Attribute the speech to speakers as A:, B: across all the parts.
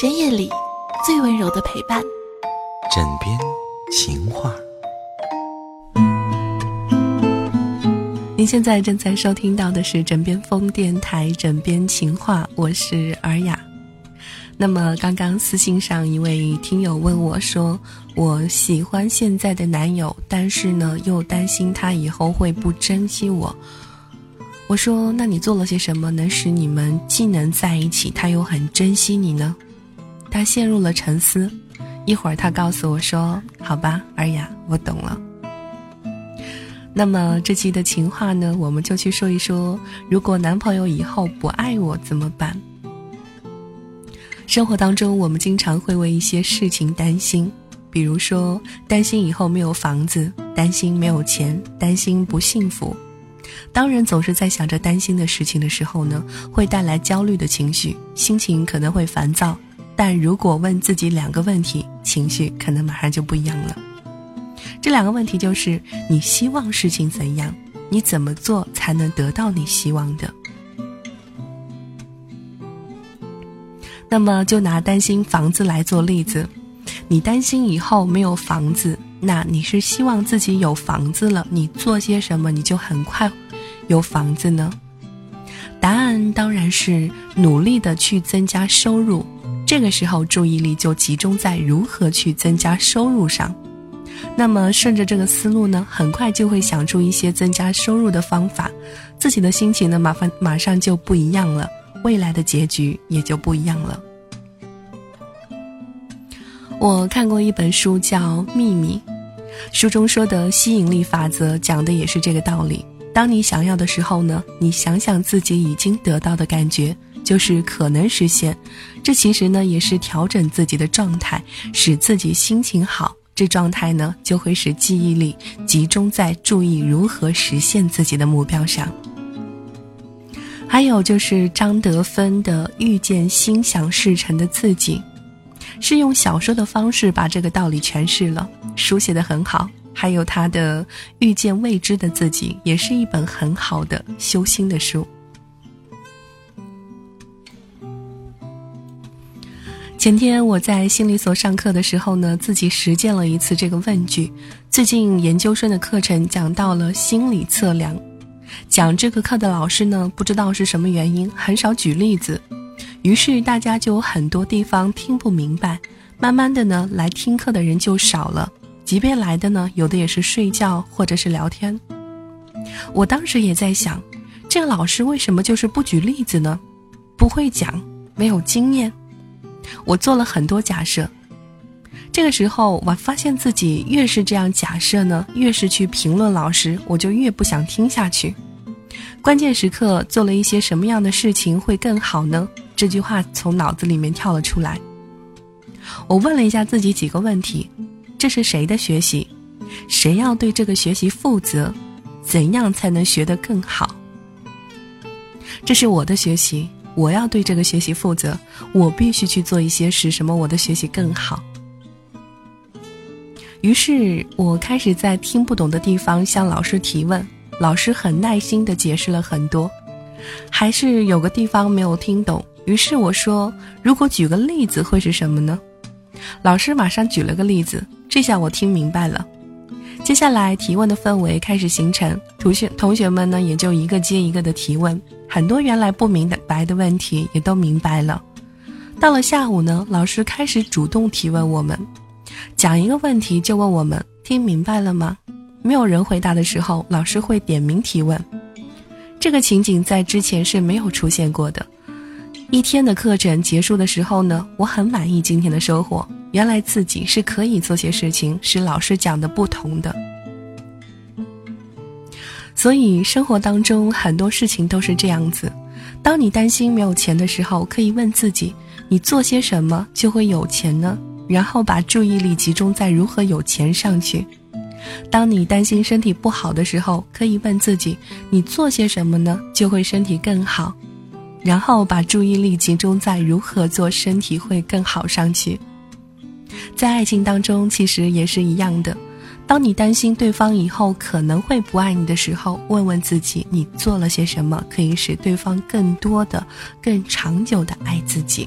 A: 深夜里最温柔的陪伴，
B: 枕边情话。
C: 您现在正在收听到的是枕边风电台《枕边情话》，我是尔雅。那么，刚刚私信上一位听友问我说：“我喜欢现在的男友，但是呢，又担心他以后会不珍惜我。”我说：“那你做了些什么，能使你们既能在一起，他又很珍惜你呢？”他陷入了沉思，一会儿他告诉我说：“好吧，尔雅，我懂了。”那么这期的情话呢，我们就去说一说，如果男朋友以后不爱我怎么办？生活当中，我们经常会为一些事情担心，比如说担心以后没有房子，担心没有钱，担心不幸福。当人总是在想着担心的事情的时候呢，会带来焦虑的情绪，心情可能会烦躁。但如果问自己两个问题，情绪可能马上就不一样了。这两个问题就是：你希望事情怎样？你怎么做才能得到你希望的？那么，就拿担心房子来做例子，你担心以后没有房子，那你是希望自己有房子了，你做些什么你就很快有房子呢？答案当然是努力的去增加收入，这个时候注意力就集中在如何去增加收入上。那么顺着这个思路呢，很快就会想出一些增加收入的方法，自己的心情呢，马上马上就不一样了。未来的结局也就不一样了。我看过一本书叫《秘密》，书中说的吸引力法则讲的也是这个道理。当你想要的时候呢，你想想自己已经得到的感觉，就是可能实现。这其实呢，也是调整自己的状态，使自己心情好。这状态呢，就会使记忆力集中在注意如何实现自己的目标上。还有就是张德芬的“遇见心想事成的自己”，是用小说的方式把这个道理诠释了，书写的很好。还有他的“遇见未知的自己”，也是一本很好的修心的书。前天我在心理所上课的时候呢，自己实践了一次这个问句。最近研究生的课程讲到了心理测量。讲这个课的老师呢，不知道是什么原因，很少举例子，于是大家就有很多地方听不明白。慢慢的呢，来听课的人就少了，即便来的呢，有的也是睡觉或者是聊天。我当时也在想，这个老师为什么就是不举例子呢？不会讲，没有经验。我做了很多假设，这个时候我发现自己越是这样假设呢，越是去评论老师，我就越不想听下去。关键时刻做了一些什么样的事情会更好呢？这句话从脑子里面跳了出来。我问了一下自己几个问题：这是谁的学习？谁要对这个学习负责？怎样才能学得更好？这是我的学习，我要对这个学习负责，我必须去做一些使，什么我的学习更好。于是我开始在听不懂的地方向老师提问。老师很耐心地解释了很多，还是有个地方没有听懂。于是我说：“如果举个例子会是什么呢？”老师马上举了个例子，这下我听明白了。接下来提问的氛围开始形成，同学同学们呢也就一个接一个的提问，很多原来不明白的问题也都明白了。到了下午呢，老师开始主动提问我们，讲一个问题就问我们听明白了吗？没有人回答的时候，老师会点名提问。这个情景在之前是没有出现过的。一天的课程结束的时候呢，我很满意今天的收获。原来自己是可以做些事情，是老师讲的不同的。所以生活当中很多事情都是这样子。当你担心没有钱的时候，可以问自己：你做些什么就会有钱呢？然后把注意力集中在如何有钱上去。当你担心身体不好的时候，可以问自己：你做些什么呢？就会身体更好。然后把注意力集中在如何做身体会更好上去。在爱情当中，其实也是一样的。当你担心对方以后可能会不爱你的时候，问问自己：你做了些什么，可以使对方更多的、更长久的爱自己？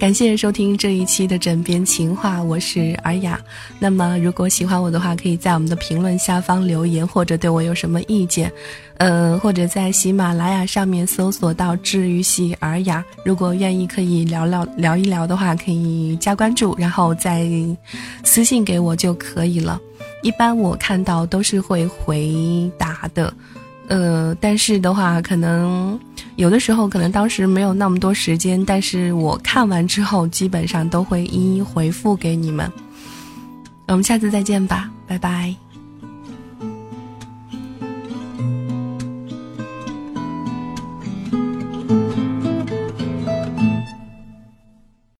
C: 感谢收听这一期的枕边情话，我是尔雅。那么，如果喜欢我的话，可以在我们的评论下方留言，或者对我有什么意见，呃，或者在喜马拉雅上面搜索到治愈系尔雅。如果愿意，可以聊聊聊一聊的话，可以加关注，然后再私信给我就可以了。一般我看到都是会回答的。呃，但是的话，可能有的时候可能当时没有那么多时间，但是我看完之后，基本上都会一一回复给你们。我们下次再见吧，拜拜。